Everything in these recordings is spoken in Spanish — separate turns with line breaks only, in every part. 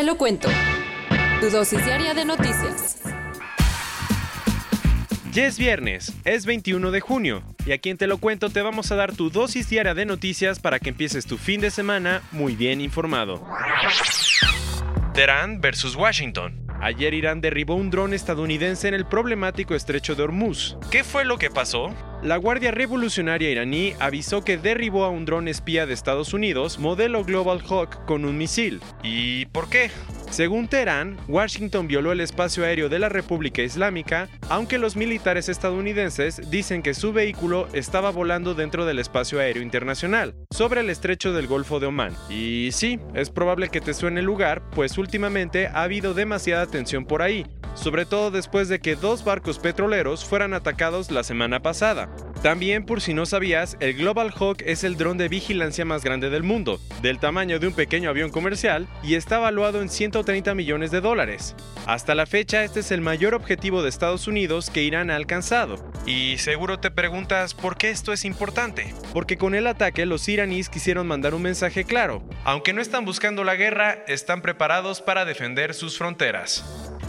Te lo cuento. Tu dosis diaria de noticias.
Ya es viernes, es 21 de junio, y aquí en Te lo cuento te vamos a dar tu dosis diaria de noticias para que empieces tu fin de semana muy bien informado. Teherán versus Washington. Ayer Irán derribó un dron estadounidense en el problemático estrecho de Hormuz. ¿Qué fue lo que pasó? La Guardia Revolucionaria iraní avisó que derribó a un dron espía de Estados Unidos modelo Global Hawk con un misil. ¿Y por qué? Según Teherán, Washington violó el espacio aéreo de la República Islámica, aunque los militares estadounidenses dicen que su vehículo estaba volando dentro del espacio aéreo internacional, sobre el estrecho del Golfo de Omán. Y sí, es probable que te suene el lugar, pues últimamente ha habido demasiada tensión por ahí, sobre todo después de que dos barcos petroleros fueran atacados la semana pasada. También, por si no sabías, el Global Hawk es el dron de vigilancia más grande del mundo, del tamaño de un pequeño avión comercial, y está valuado en 130 millones de dólares. Hasta la fecha, este es el mayor objetivo de Estados Unidos que Irán ha alcanzado. Y seguro te preguntas por qué esto es importante. Porque con el ataque los iraníes quisieron mandar un mensaje claro. Aunque no están buscando la guerra, están preparados para defender sus fronteras.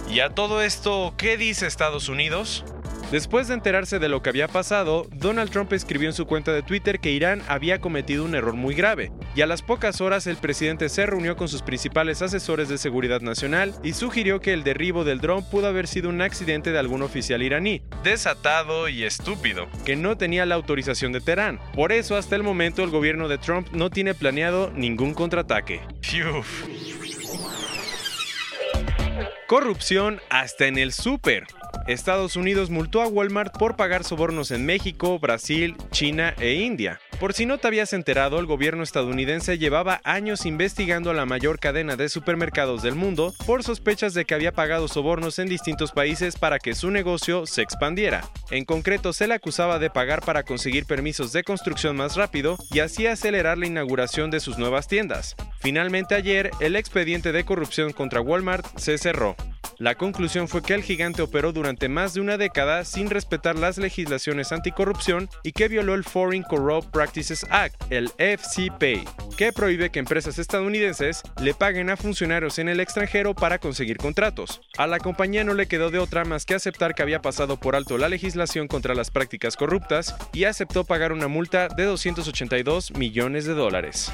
¿Y a todo esto qué dice Estados Unidos? Después de enterarse de lo que había pasado, Donald Trump escribió en su cuenta de Twitter que Irán había cometido un error muy grave, y a las pocas horas el presidente se reunió con sus principales asesores de seguridad nacional y sugirió que el derribo del dron pudo haber sido un accidente de algún oficial iraní, desatado y estúpido, que no tenía la autorización de Teherán. Por eso hasta el momento el gobierno de Trump no tiene planeado ningún contraataque. Corrupción hasta en el súper. Estados Unidos multó a Walmart por pagar sobornos en México, Brasil, China e India. Por si no te habías enterado, el gobierno estadounidense llevaba años investigando a la mayor cadena de supermercados del mundo por sospechas de que había pagado sobornos en distintos países para que su negocio se expandiera. En concreto, se le acusaba de pagar para conseguir permisos de construcción más rápido y así acelerar la inauguración de sus nuevas tiendas. Finalmente ayer, el expediente de corrupción contra Walmart se cerró. La conclusión fue que el gigante operó durante más de una década sin respetar las legislaciones anticorrupción y que violó el Foreign Corrupt Practices Act, el FCPA, que prohíbe que empresas estadounidenses le paguen a funcionarios en el extranjero para conseguir contratos. A la compañía no le quedó de otra más que aceptar que había pasado por alto la legislación contra las prácticas corruptas y aceptó pagar una multa de 282 millones de dólares.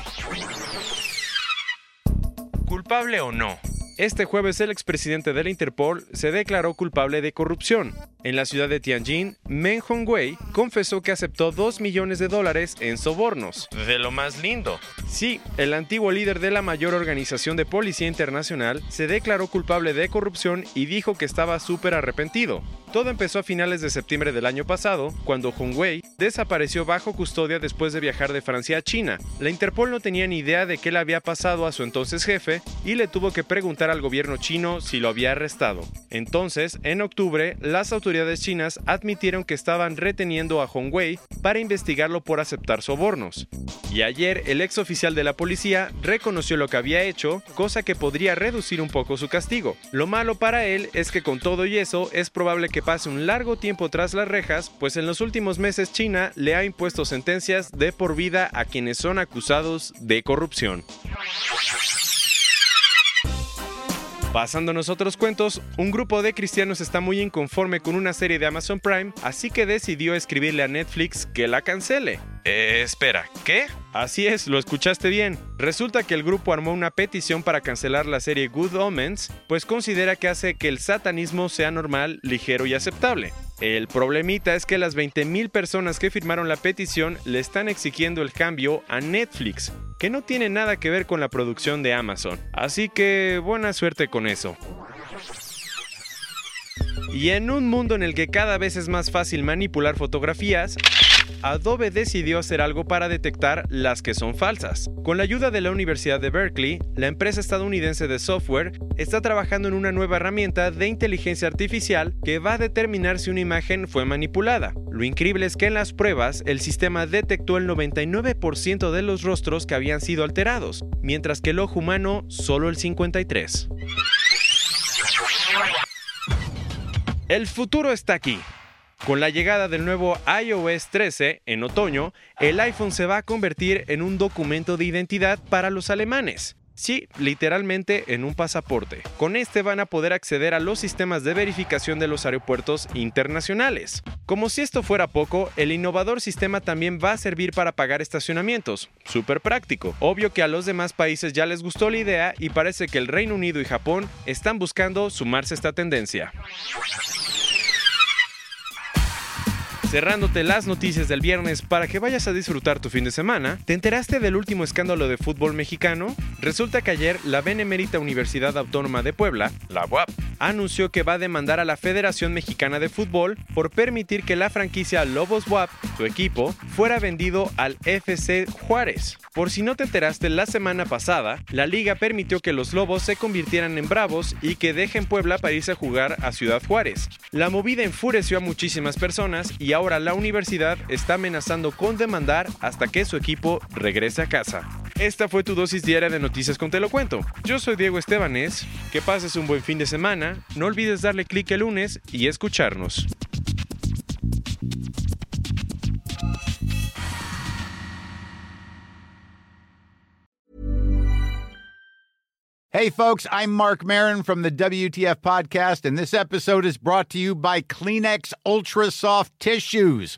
¿Culpable o no? Este jueves el expresidente de la Interpol se declaró culpable de corrupción. En la ciudad de Tianjin, Meng Hongwei confesó que aceptó 2 millones de dólares en sobornos. De lo más lindo. Sí, el antiguo líder de la mayor organización de policía internacional se declaró culpable de corrupción y dijo que estaba súper arrepentido. Todo empezó a finales de septiembre del año pasado, cuando Hongwei desapareció bajo custodia después de viajar de Francia a China. La Interpol no tenía ni idea de qué le había pasado a su entonces jefe y le tuvo que preguntar al gobierno chino si lo había arrestado. Entonces, en octubre, las autoridades chinas admitieron que estaban reteniendo a Hongwei para investigarlo por aceptar sobornos. Y ayer, el ex oficial de la policía reconoció lo que había hecho, cosa que podría reducir un poco su castigo. Lo malo para él es que con todo y eso es probable que pase un largo tiempo tras las rejas, pues en los últimos meses China le ha impuesto sentencias de por vida a quienes son acusados de corrupción. Pasándonos otros cuentos, un grupo de cristianos está muy inconforme con una serie de Amazon Prime, así que decidió escribirle a Netflix que la cancele. Eh, espera, ¿qué? Así es, lo escuchaste bien. Resulta que el grupo armó una petición para cancelar la serie Good Omens, pues considera que hace que el satanismo sea normal, ligero y aceptable. El problemita es que las 20.000 personas que firmaron la petición le están exigiendo el cambio a Netflix, que no tiene nada que ver con la producción de Amazon. Así que buena suerte con eso. Y en un mundo en el que cada vez es más fácil manipular fotografías, Adobe decidió hacer algo para detectar las que son falsas. Con la ayuda de la Universidad de Berkeley, la empresa estadounidense de software está trabajando en una nueva herramienta de inteligencia artificial que va a determinar si una imagen fue manipulada. Lo increíble es que en las pruebas el sistema detectó el 99% de los rostros que habían sido alterados, mientras que el ojo humano solo el 53%. El futuro está aquí. Con la llegada del nuevo iOS 13 en otoño, el iPhone se va a convertir en un documento de identidad para los alemanes. Sí, literalmente en un pasaporte. Con este van a poder acceder a los sistemas de verificación de los aeropuertos internacionales. Como si esto fuera poco, el innovador sistema también va a servir para pagar estacionamientos. Súper práctico. Obvio que a los demás países ya les gustó la idea y parece que el Reino Unido y Japón están buscando sumarse a esta tendencia. Cerrándote las noticias del viernes para que vayas a disfrutar tu fin de semana, ¿te enteraste del último escándalo de fútbol mexicano? Resulta que ayer la Benemérita Universidad Autónoma de Puebla, la UAP, anunció que va a demandar a la Federación Mexicana de Fútbol por permitir que la franquicia Lobos WAP, su equipo, fuera vendido al FC Juárez. Por si no te enteraste, la semana pasada, la liga permitió que los Lobos se convirtieran en Bravos y que dejen Puebla para irse a jugar a Ciudad Juárez. La movida enfureció a muchísimas personas y ahora la universidad está amenazando con demandar hasta que su equipo regrese a casa. Esta fue tu dosis diaria de noticias con Te lo cuento. Yo soy Diego Estebanés, que pases un buen fin de semana, no olvides darle clic el lunes y escucharnos.
Hey, folks, I'm Mark Marin from the WTF Podcast, and this episode is brought to you by Kleenex Ultra Soft Tissues,